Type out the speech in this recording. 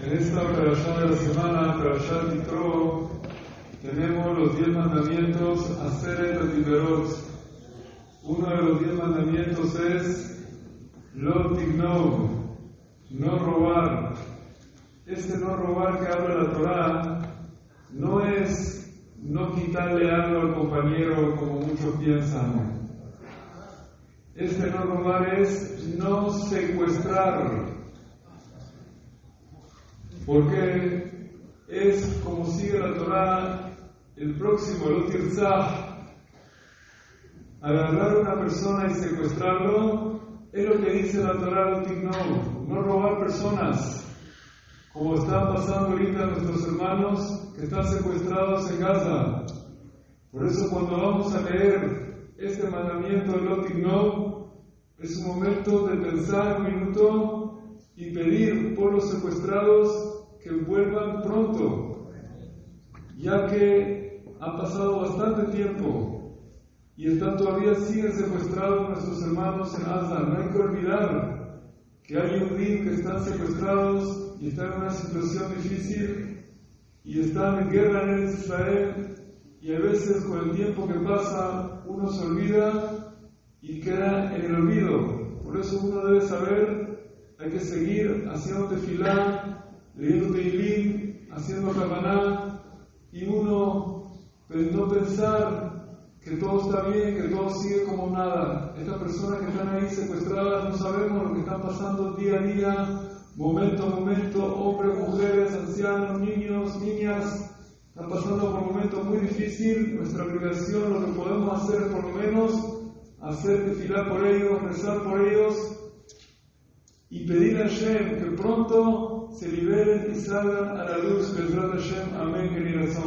En esta operación de la semana, Parashat Yitro, tenemos los diez mandamientos Aseret Atiberot. Uno de los diez mandamientos es Lo Tignov, no robar. Este no robar que habla la Torah no es no quitarle algo al compañero como muchos piensan. Este no robar es no secuestrar. Porque es como sigue la Torah, el próximo, el Tirzah, agarrar a una persona y secuestrarlo, es lo que dice la Torah, no, no robar personas, como están pasando ahorita nuestros hermanos que están secuestrados en Gaza. Por eso cuando vamos a leer este mandamiento de no, es un momento de pensar un minuto y pedir por los secuestrados que vuelvan pronto, ya que ha pasado bastante tiempo y están todavía siguen secuestrados nuestros hermanos en Gaza. No hay que olvidar que hay un río que están secuestrados y están en una situación difícil y están en guerra en Israel y a veces con el tiempo que pasa uno se olvida y queda en el olvido. Por eso uno debe saber, hay que seguir haciendo tefilá, leyendo Teilim, haciendo Kavaná, y uno pues, no pensar que todo está bien, que todo sigue como nada. Estas personas que están ahí secuestradas no sabemos lo que están pasando día a día, momento a momento, hombres, mujeres, ancianos, niños, niñas, están pasando por un momento muy difícil. Nuestra obligación, lo que podemos hacer es por lo menos hacer tefilar por ellos, rezar por ellos y pedir a Hashem que pronto se liberen y salgan a la luz. Hashem. Amén, queridas